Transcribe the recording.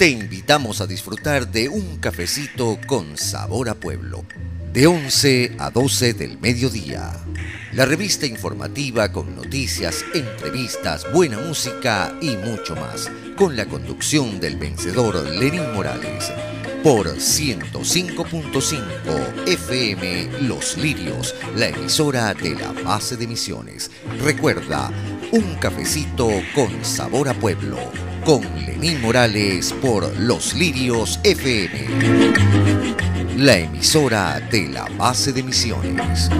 te invitamos a disfrutar de un cafecito con sabor a pueblo, de 11 a 12 del mediodía. La revista informativa con noticias, entrevistas, buena música y mucho más, con la conducción del vencedor Lenín Morales por 105.5 FM Los Lirios, la emisora de la base de misiones. Recuerda, un cafecito con sabor a pueblo, con Lenín Morales por Los Lirios FM, la emisora de la base de misiones.